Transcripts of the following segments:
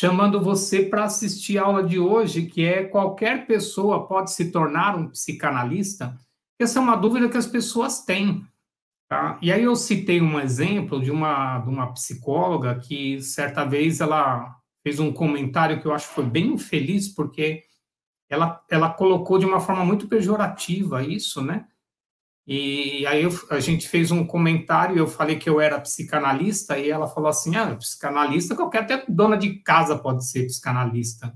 Chamando você para assistir a aula de hoje, que é qualquer pessoa pode se tornar um psicanalista? Essa é uma dúvida que as pessoas têm. Tá? E aí eu citei um exemplo de uma, de uma psicóloga que certa vez ela fez um comentário que eu acho que foi bem infeliz, porque ela, ela colocou de uma forma muito pejorativa isso, né? E aí eu, a gente fez um comentário, eu falei que eu era psicanalista, e ela falou assim: ah, psicanalista, qualquer até dona de casa pode ser psicanalista.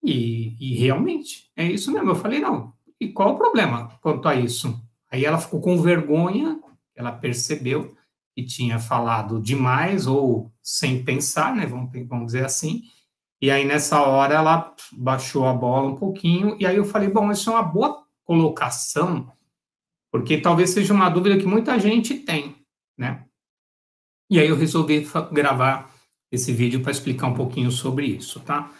E, e realmente, é isso mesmo. Eu falei: não, e qual o problema quanto a isso? Aí ela ficou com vergonha, ela percebeu que tinha falado demais ou sem pensar, né? Vamos, vamos dizer assim. E aí nessa hora ela baixou a bola um pouquinho, e aí eu falei: bom, isso é uma boa colocação porque talvez seja uma dúvida que muita gente tem, né? E aí eu resolvi gravar esse vídeo para explicar um pouquinho sobre isso, tá?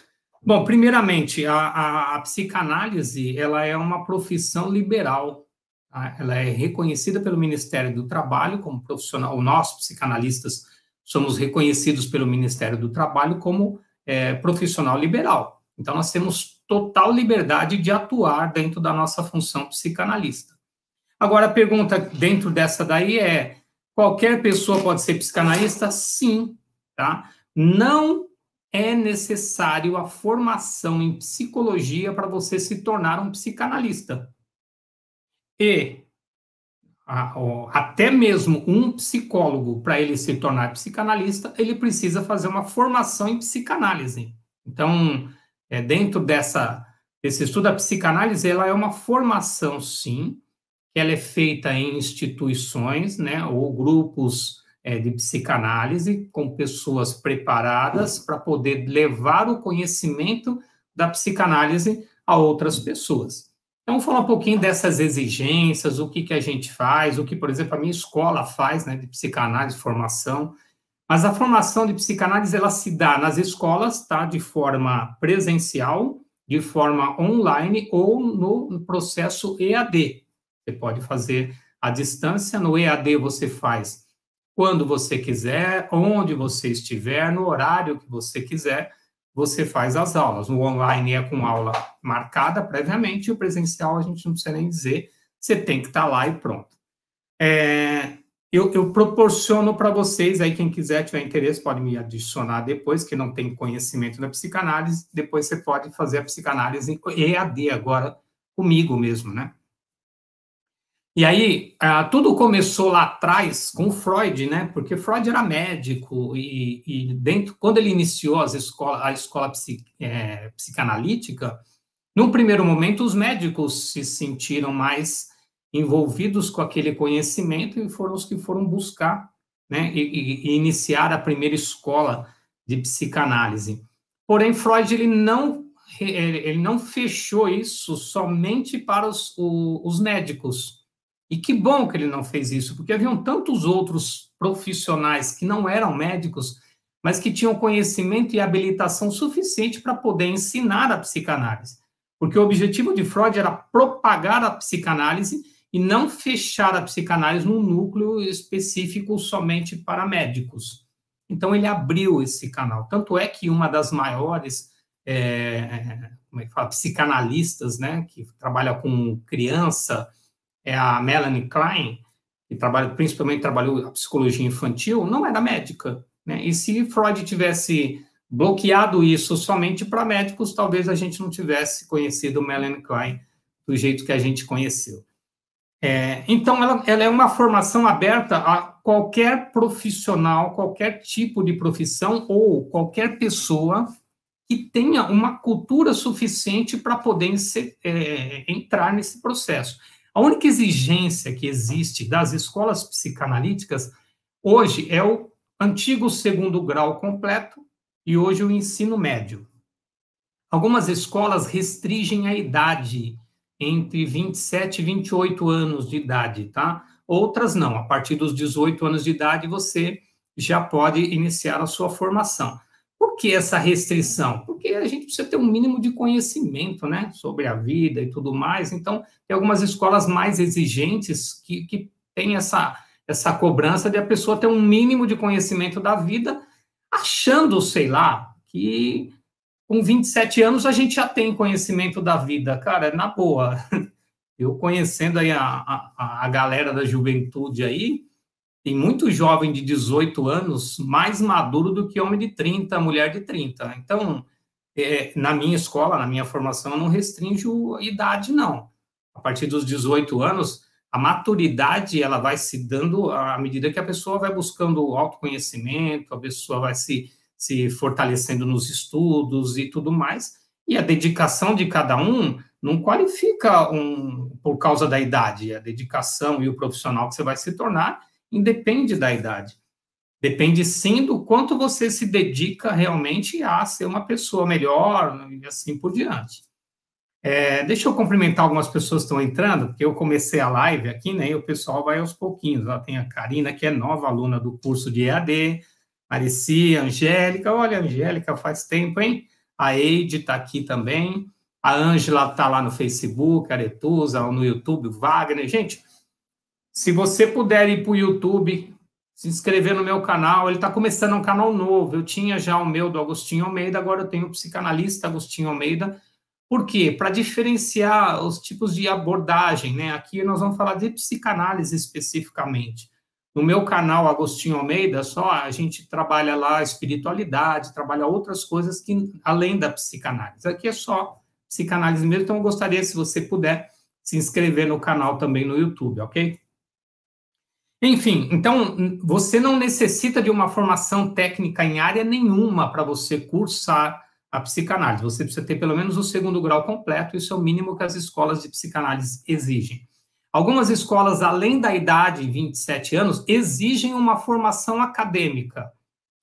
Bom, primeiramente, a, a, a psicanálise, ela é uma profissão liberal, tá? ela é reconhecida pelo Ministério do Trabalho como profissional, nós, psicanalistas, somos reconhecidos pelo Ministério do Trabalho como é, profissional liberal. Então, nós temos total liberdade de atuar dentro da nossa função psicanalista. Agora, a pergunta dentro dessa daí é: qualquer pessoa pode ser psicanalista? Sim, tá? Não é necessário a formação em psicologia para você se tornar um psicanalista. E até mesmo um psicólogo, para ele se tornar psicanalista, ele precisa fazer uma formação em psicanálise. Então, é, dentro dessa, desse estudo, a psicanálise ela é uma formação, sim, que ela é feita em instituições, né, ou grupos é, de psicanálise, com pessoas preparadas para poder levar o conhecimento da psicanálise a outras pessoas. Então, vou falar um pouquinho dessas exigências, o que, que a gente faz, o que, por exemplo, a minha escola faz, né, de psicanálise, formação. Mas a formação de psicanálise, ela se dá nas escolas, tá, de forma presencial, de forma online ou no processo EAD, você pode fazer à distância, no EAD você faz quando você quiser, onde você estiver, no horário que você quiser, você faz as aulas. O online é com aula marcada previamente, e o presencial a gente não precisa nem dizer, você tem que estar lá e pronto. É, eu, eu, proporciono para vocês, aí quem quiser, tiver interesse, pode me adicionar depois, que não tem conhecimento da psicanálise, depois você pode fazer a psicanálise EAD agora, comigo mesmo, né? E aí, uh, tudo começou lá atrás com Freud, né? Porque Freud era médico e, e dentro, quando ele iniciou escola, a escola psi, é, psicanalítica, num primeiro momento os médicos se sentiram mais envolvidos com aquele conhecimento e foram os que foram buscar, né? E, e iniciar a primeira escola de psicanálise. Porém, Freud ele não ele não fechou isso somente para os, os médicos e que bom que ele não fez isso, porque haviam tantos outros profissionais que não eram médicos, mas que tinham conhecimento e habilitação suficiente para poder ensinar a psicanálise. Porque o objetivo de Freud era propagar a psicanálise e não fechar a psicanálise num núcleo específico somente para médicos. Então ele abriu esse canal. Tanto é que uma das maiores é, como é que fala, psicanalistas, né, que trabalha com criança, é a Melanie Klein, que trabalha, principalmente trabalhou a psicologia infantil, não era médica. Né? E se Freud tivesse bloqueado isso somente para médicos, talvez a gente não tivesse conhecido Melanie Klein do jeito que a gente conheceu. É, então, ela, ela, é uma formação aberta a qualquer profissional, qualquer tipo de profissão ou qualquer pessoa que tenha uma cultura suficiente para poder ser, é, entrar nesse processo. A única exigência que existe das escolas psicanalíticas hoje é o antigo segundo grau completo e hoje o ensino médio. Algumas escolas restringem a idade entre 27 e 28 anos de idade, tá? Outras não, a partir dos 18 anos de idade você já pode iniciar a sua formação. Por que essa restrição? Porque a gente precisa ter um mínimo de conhecimento, né, sobre a vida e tudo mais. Então, tem algumas escolas mais exigentes que, que têm essa, essa cobrança de a pessoa ter um mínimo de conhecimento da vida, achando, sei lá, que com 27 anos a gente já tem conhecimento da vida. Cara, na boa. Eu conhecendo aí a, a, a galera da juventude aí, tem muito jovem de 18 anos mais maduro do que homem de 30, mulher de 30. Então, é, na minha escola, na minha formação, eu não restringo a idade, não. A partir dos 18 anos, a maturidade ela vai se dando à medida que a pessoa vai buscando autoconhecimento, a pessoa vai se, se fortalecendo nos estudos e tudo mais. E a dedicação de cada um não qualifica um, por causa da idade. A dedicação e o profissional que você vai se tornar independe da idade. Depende sim do quanto você se dedica realmente a ser uma pessoa melhor e assim por diante. É, deixa eu cumprimentar algumas pessoas que estão entrando, porque eu comecei a live aqui, né? E o pessoal vai aos pouquinhos. Ó, tem a Karina, que é nova aluna do curso de EAD, Maricia, Angélica. Olha, Angélica, faz tempo, hein? A Eide está aqui também. A Ângela está lá no Facebook, a Aretusa, no YouTube, Wagner. Gente, se você puder ir para o YouTube, se inscrever no meu canal, ele está começando um canal novo. Eu tinha já o meu do Agostinho Almeida, agora eu tenho o psicanalista Agostinho Almeida. Por quê? Para diferenciar os tipos de abordagem, né? Aqui nós vamos falar de psicanálise especificamente. No meu canal Agostinho Almeida, só a gente trabalha lá espiritualidade, trabalha outras coisas que além da psicanálise. Aqui é só psicanálise mesmo, então eu gostaria se você puder se inscrever no canal também no YouTube, ok? Enfim, então você não necessita de uma formação técnica em área nenhuma para você cursar a psicanálise. Você precisa ter pelo menos o segundo grau completo, isso é o mínimo que as escolas de psicanálise exigem. Algumas escolas, além da idade, 27 anos, exigem uma formação acadêmica.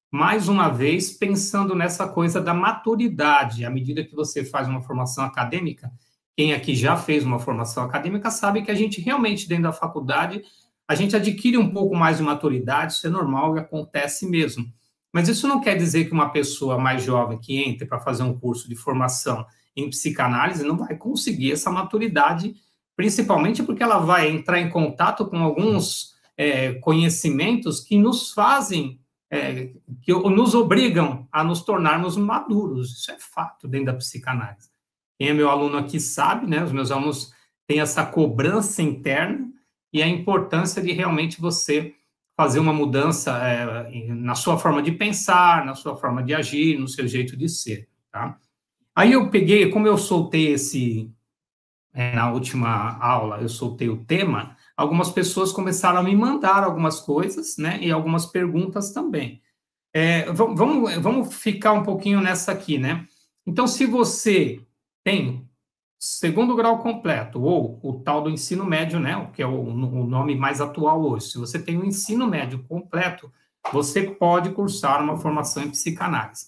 Mais uma vez, pensando nessa coisa da maturidade. À medida que você faz uma formação acadêmica, quem aqui já fez uma formação acadêmica sabe que a gente realmente, dentro da faculdade, a gente adquire um pouco mais de maturidade, isso é normal e acontece mesmo. Mas isso não quer dizer que uma pessoa mais jovem que entre para fazer um curso de formação em psicanálise não vai conseguir essa maturidade, principalmente porque ela vai entrar em contato com alguns é, conhecimentos que nos fazem, é, que nos obrigam a nos tornarmos maduros. Isso é fato dentro da psicanálise. Quem é meu aluno aqui sabe, né? Os meus alunos têm essa cobrança interna e a importância de realmente você fazer uma mudança é, na sua forma de pensar, na sua forma de agir, no seu jeito de ser, tá? Aí eu peguei, como eu soltei esse, é, na última aula, eu soltei o tema, algumas pessoas começaram a me mandar algumas coisas, né, e algumas perguntas também. É, vamos, vamos ficar um pouquinho nessa aqui, né? Então, se você tem segundo grau completo, ou o tal do ensino médio, né, que é o, o nome mais atual hoje. Se você tem o um ensino médio completo, você pode cursar uma formação em psicanálise.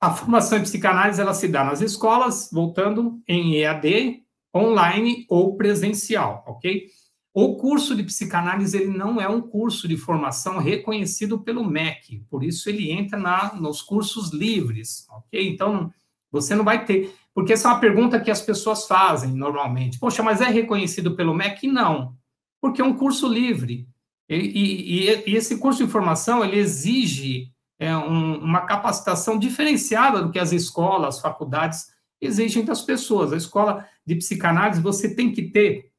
A formação em psicanálise ela se dá nas escolas, voltando em EAD, online ou presencial, ok? O curso de psicanálise ele não é um curso de formação reconhecido pelo MEC, por isso ele entra na, nos cursos livres, ok? Então, você não vai ter. Porque essa é uma pergunta que as pessoas fazem normalmente. Poxa, mas é reconhecido pelo MEC? Não, porque é um curso livre. E, e, e esse curso de formação ele exige é, um, uma capacitação diferenciada do que as escolas, as faculdades exigem das pessoas. A escola de psicanálise você tem que ter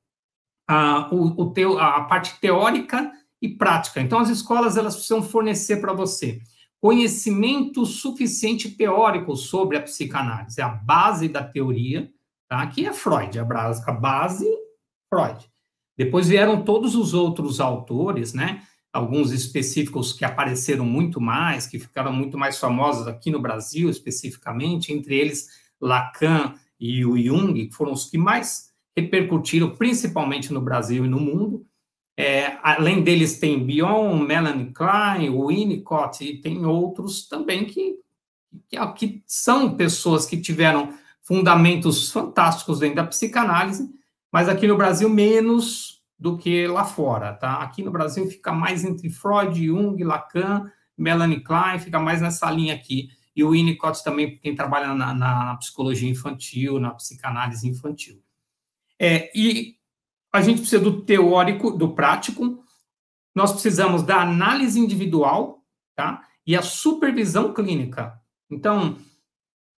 a, o, o teu, a parte teórica e prática. Então, as escolas elas precisam fornecer para você conhecimento suficiente teórico sobre a psicanálise, a base da teoria, tá? que é Freud, a base, a base Freud. Depois vieram todos os outros autores, né? alguns específicos que apareceram muito mais, que ficaram muito mais famosos aqui no Brasil, especificamente, entre eles Lacan e o Jung, que foram os que mais repercutiram, principalmente no Brasil e no mundo. É, além deles, tem Bion, Melanie Klein, Winnicott, e tem outros também que, que, que, são pessoas que tiveram fundamentos fantásticos dentro da psicanálise, mas aqui no Brasil menos do que lá fora, tá? Aqui no Brasil fica mais entre Freud, Jung, Lacan, Melanie Klein, fica mais nessa linha aqui. E o Winnicott também, quem trabalha na, na, na psicologia infantil, na psicanálise infantil. É, e a gente precisa do teórico, do prático, nós precisamos da análise individual, tá? E a supervisão clínica. Então,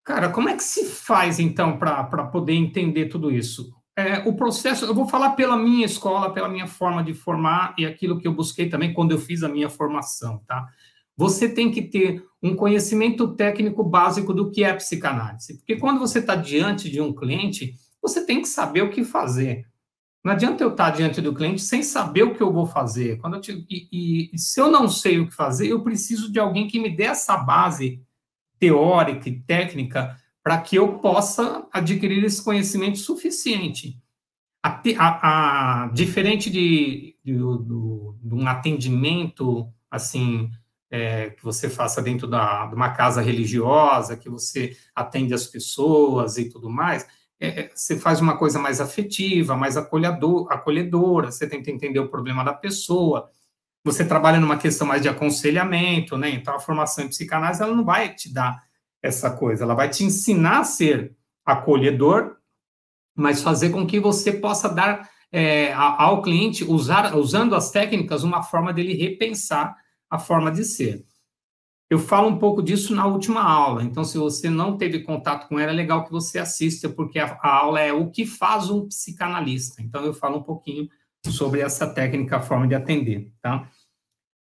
cara, como é que se faz, então, para poder entender tudo isso? É, o processo, eu vou falar pela minha escola, pela minha forma de formar e aquilo que eu busquei também quando eu fiz a minha formação, tá? Você tem que ter um conhecimento técnico básico do que é psicanálise, porque quando você está diante de um cliente, você tem que saber o que fazer. Não adianta eu estar diante do cliente sem saber o que eu vou fazer. Quando te, e, e, se eu não sei o que fazer, eu preciso de alguém que me dê essa base teórica e técnica para que eu possa adquirir esse conhecimento suficiente. A, a, a diferente de, de, de, um atendimento assim é, que você faça dentro da, de uma casa religiosa, que você atende as pessoas e tudo mais, é, você faz uma coisa mais afetiva, mais acolhedor, acolhedora, você tenta entender o problema da pessoa, você trabalha numa questão mais de aconselhamento, né? Então, a formação em psicanálise, ela não vai te dar essa coisa, ela vai te ensinar a ser acolhedor, mas fazer com que você possa dar é, ao cliente, usar, usando as técnicas, uma forma dele repensar a forma de ser. Eu falo um pouco disso na última aula, então se você não teve contato com ela, é legal que você assista, porque a, a aula é o que faz um psicanalista. Então eu falo um pouquinho sobre essa técnica, a forma de atender, tá?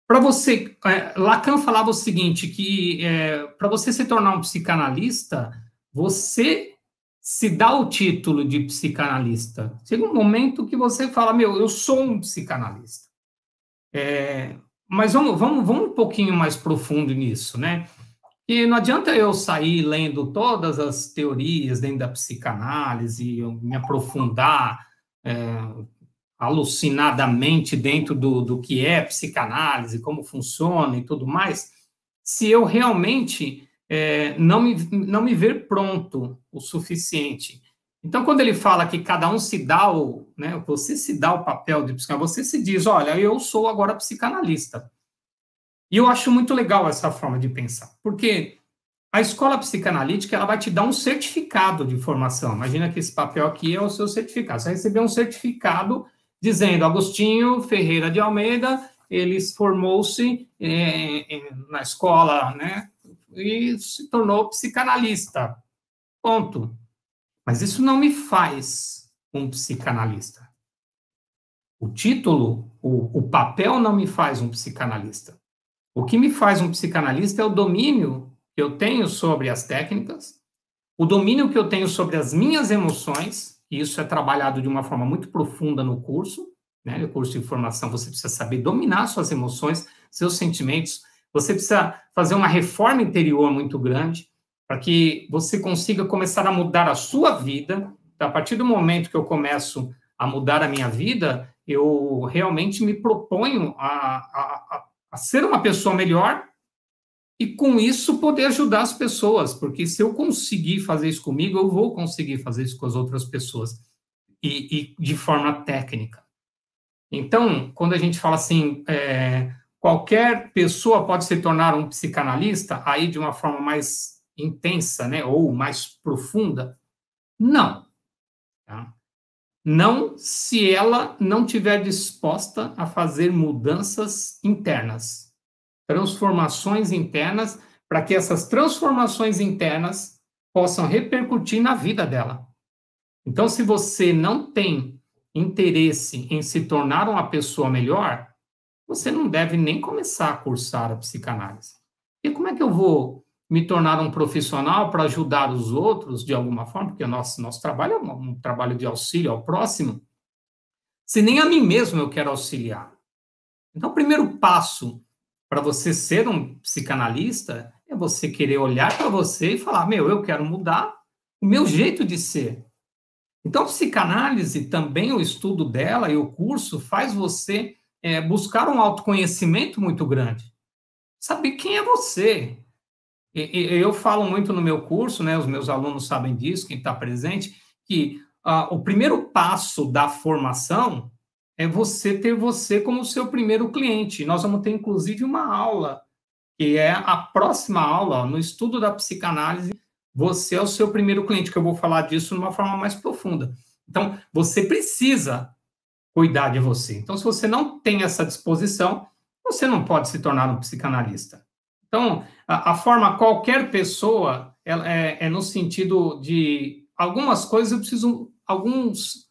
Para você, é, Lacan falava o seguinte, que é, para você se tornar um psicanalista, você se dá o título de psicanalista. Chega um momento que você fala, meu, eu sou um psicanalista. É, mas vamos, vamos, vamos um pouquinho mais profundo nisso, né? E não adianta eu sair lendo todas as teorias dentro da psicanálise, me aprofundar é, alucinadamente dentro do, do que é psicanálise, como funciona e tudo mais, se eu realmente é, não, me, não me ver pronto o suficiente. Então, quando ele fala que cada um se dá o, né, você se dá o papel de psicanalista, você se diz, olha, eu sou agora psicanalista. E eu acho muito legal essa forma de pensar, porque a escola psicanalítica ela vai te dar um certificado de formação. Imagina que esse papel aqui é o seu certificado. Você vai receber um certificado dizendo Agostinho Ferreira de Almeida, ele formou-se é, na escola, né, e se tornou psicanalista. Ponto. Mas isso não me faz um psicanalista. O título, o, o papel não me faz um psicanalista. O que me faz um psicanalista é o domínio que eu tenho sobre as técnicas, o domínio que eu tenho sobre as minhas emoções, e isso é trabalhado de uma forma muito profunda no curso, né? No curso de formação, você precisa saber dominar suas emoções, seus sentimentos, você precisa fazer uma reforma interior muito grande, para que você consiga começar a mudar a sua vida. Então, a partir do momento que eu começo a mudar a minha vida, eu realmente me proponho a, a, a ser uma pessoa melhor e, com isso, poder ajudar as pessoas, porque se eu conseguir fazer isso comigo, eu vou conseguir fazer isso com as outras pessoas e, e de forma técnica. Então, quando a gente fala assim, é, qualquer pessoa pode se tornar um psicanalista, aí de uma forma mais intensa, né, ou mais profunda? Não. Tá? Não se ela não tiver disposta a fazer mudanças internas, transformações internas, para que essas transformações internas possam repercutir na vida dela. Então, se você não tem interesse em se tornar uma pessoa melhor, você não deve nem começar a cursar a psicanálise. E como é que eu vou me tornar um profissional para ajudar os outros de alguma forma, porque o nosso, nosso trabalho é um, um trabalho de auxílio ao próximo, se nem a mim mesmo eu quero auxiliar. Então, o primeiro passo para você ser um psicanalista é você querer olhar para você e falar: meu, eu quero mudar o meu jeito de ser. Então, psicanálise, também o estudo dela e o curso, faz você é, buscar um autoconhecimento muito grande. Saber quem é você, eu falo muito no meu curso, né? Os meus alunos sabem disso, quem está presente, que uh, o primeiro passo da formação é você ter você como seu primeiro cliente. Nós vamos ter, inclusive, uma aula, que é a próxima aula, no estudo da psicanálise, você é o seu primeiro cliente, que eu vou falar disso de uma forma mais profunda. Então, você precisa cuidar de você. Então, se você não tem essa disposição, você não pode se tornar um psicanalista. Então, a, a forma qualquer pessoa é, é, no sentido de algumas coisas eu preciso, alguns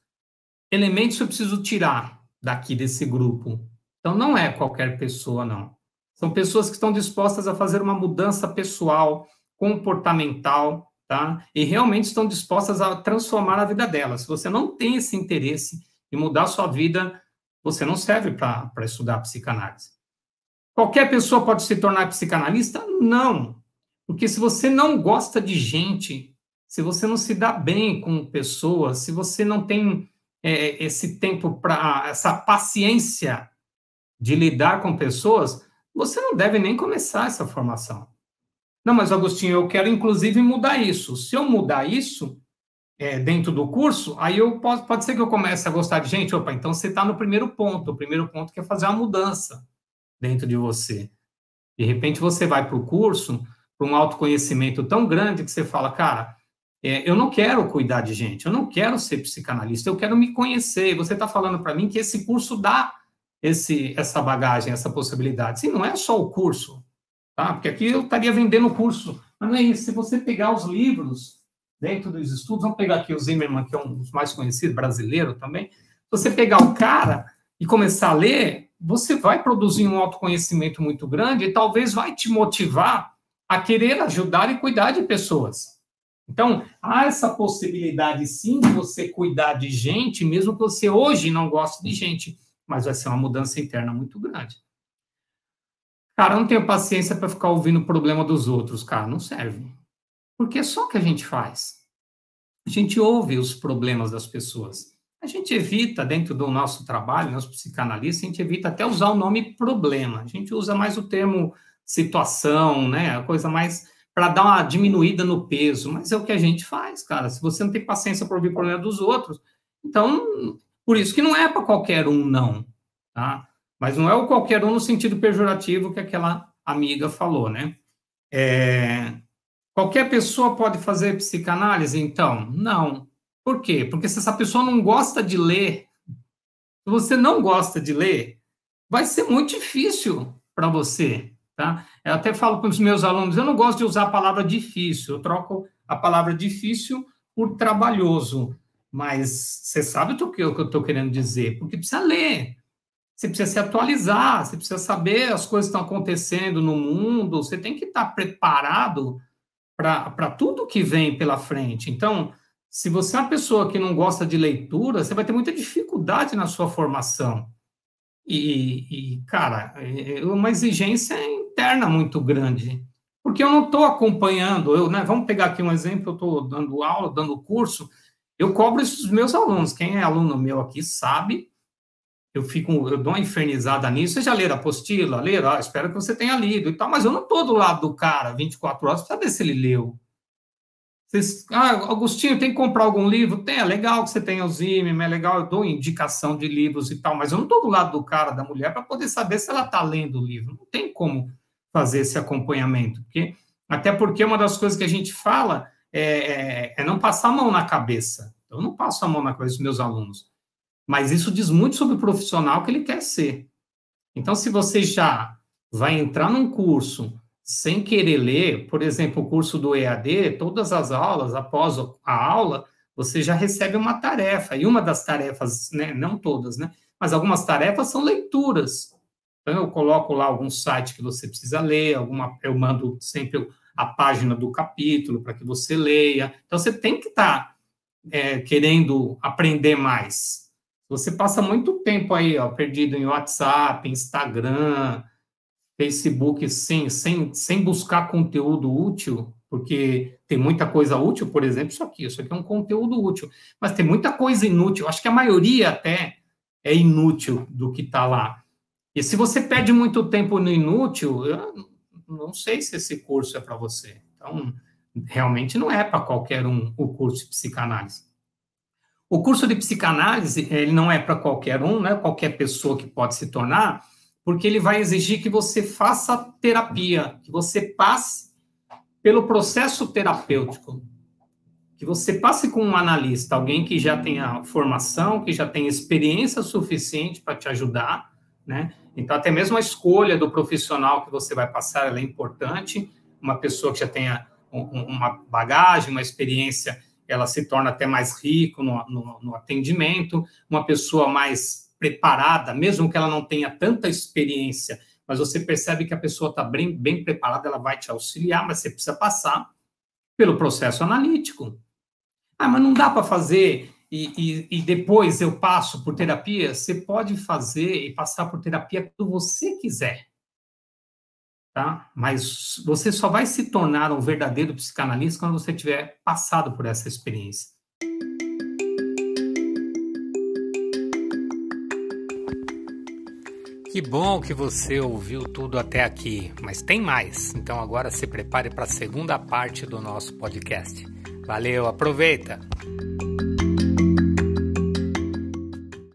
elementos eu preciso tirar daqui desse grupo. Então, não é qualquer pessoa, não. São pessoas que estão dispostas a fazer uma mudança pessoal, comportamental, tá? E realmente estão dispostas a transformar a vida delas. Se você não tem esse interesse em mudar a sua vida, você não serve para estudar psicanálise. Qualquer pessoa pode se tornar psicanalista? Não. Porque se você não gosta de gente, se você não se dá bem com pessoas, se você não tem é, esse tempo para essa paciência de lidar com pessoas, você não deve nem começar essa formação. Não, mas Agostinho, eu quero inclusive mudar isso. Se eu mudar isso é, dentro do curso, aí eu posso, pode ser que eu comece a gostar de gente. Opa, então você está no primeiro ponto. O primeiro ponto que é fazer uma mudança dentro de você. De repente você vai para o curso, para um autoconhecimento tão grande que você fala, cara, é, eu não quero cuidar de gente, eu não quero ser psicanalista, eu quero me conhecer. Você está falando para mim que esse curso dá esse, essa bagagem, essa possibilidade. Sim, não é só o curso, tá? Porque aqui eu estaria vendendo o curso. Mas não é isso. Se você pegar os livros dentro dos estudos, vamos pegar aqui o Zimmermann, que é um dos mais conhecidos, brasileiro também. Se você pegar o cara e começar a ler, você vai produzir um autoconhecimento muito grande e talvez vai te motivar a querer ajudar e cuidar de pessoas. Então, há essa possibilidade sim de você cuidar de gente, mesmo que você hoje não goste de gente, mas vai ser uma mudança interna muito grande. Cara, eu não tenho paciência para ficar ouvindo o problema dos outros, cara, não serve. Porque é só o que a gente faz. A gente ouve os problemas das pessoas. A gente evita, dentro do nosso trabalho, nosso psicanalista, a gente evita até usar o nome problema. A gente usa mais o termo situação, né? A coisa mais para dar uma diminuída no peso. Mas é o que a gente faz, cara. Se você não tem paciência para ouvir o problema dos outros, então, por isso que não é para qualquer um, não. Tá? Mas não é o qualquer um no sentido pejorativo que aquela amiga falou, né? É... Qualquer pessoa pode fazer psicanálise? Então, não. Por quê? Porque se essa pessoa não gosta de ler, se você não gosta de ler, vai ser muito difícil para você, tá? Eu até falo para os meus alunos, eu não gosto de usar a palavra difícil, eu troco a palavra difícil por trabalhoso, mas você sabe o que eu estou querendo dizer, porque precisa ler, você precisa se atualizar, você precisa saber as coisas que estão acontecendo no mundo, você tem que estar preparado para tudo que vem pela frente. Então, se você é uma pessoa que não gosta de leitura, você vai ter muita dificuldade na sua formação. E, e cara, é, é uma exigência interna muito grande. Porque eu não estou acompanhando, eu, né, vamos pegar aqui um exemplo, eu estou dando aula, dando curso, eu cobro isso dos meus alunos. Quem é aluno meu aqui sabe, eu fico, eu dou uma infernizada nisso. Você já leram a apostila? Leram? Ah, espero que você tenha lido e tal, mas eu não estou do lado do cara 24 horas para saber se ele leu. Vocês, ah, Agostinho, tem que comprar algum livro? Tem, é legal que você tenha o Zimmer, é legal, eu dou indicação de livros e tal, mas eu não estou do lado do cara, da mulher, para poder saber se ela está lendo o livro. Não tem como fazer esse acompanhamento, porque, até porque uma das coisas que a gente fala é, é, é não passar a mão na cabeça. Eu não passo a mão na cabeça dos meus alunos. Mas isso diz muito sobre o profissional que ele quer ser. Então, se você já vai entrar num curso sem querer ler, por exemplo, o curso do EAD, todas as aulas, após a aula, você já recebe uma tarefa. E uma das tarefas, né, não todas, né, mas algumas tarefas são leituras. Então, eu coloco lá algum site que você precisa ler, alguma, eu mando sempre a página do capítulo para que você leia. Então, você tem que estar tá, é, querendo aprender mais. Você passa muito tempo aí, ó, perdido em WhatsApp, Instagram, Facebook sem, sem, sem buscar conteúdo útil, porque tem muita coisa útil, por exemplo, isso aqui, isso aqui é um conteúdo útil, mas tem muita coisa inútil, acho que a maioria até é inútil do que está lá. E se você perde muito tempo no inútil, não sei se esse curso é para você. Então, realmente não é para qualquer um o curso de psicanálise. O curso de psicanálise, ele não é para qualquer um, né? Qualquer pessoa que pode se tornar, porque ele vai exigir que você faça terapia, que você passe pelo processo terapêutico, que você passe com um analista, alguém que já tenha formação, que já tenha experiência suficiente para te ajudar, né? Então, até mesmo a escolha do profissional que você vai passar é importante, uma pessoa que já tenha uma bagagem, uma experiência, ela se torna até mais rico no, no, no atendimento, uma pessoa mais preparada, mesmo que ela não tenha tanta experiência, mas você percebe que a pessoa está bem, bem preparada, ela vai te auxiliar, mas você precisa passar pelo processo analítico. Ah, mas não dá para fazer e, e, e, depois eu passo por terapia? Você pode fazer e passar por terapia quando você quiser tá? Mas você só vai se tornar um verdadeiro psicanalista quando você tiver passado por essa experiência. Que bom que você ouviu tudo até aqui, mas tem mais. Então agora se prepare para a segunda parte do nosso podcast. Valeu, aproveita!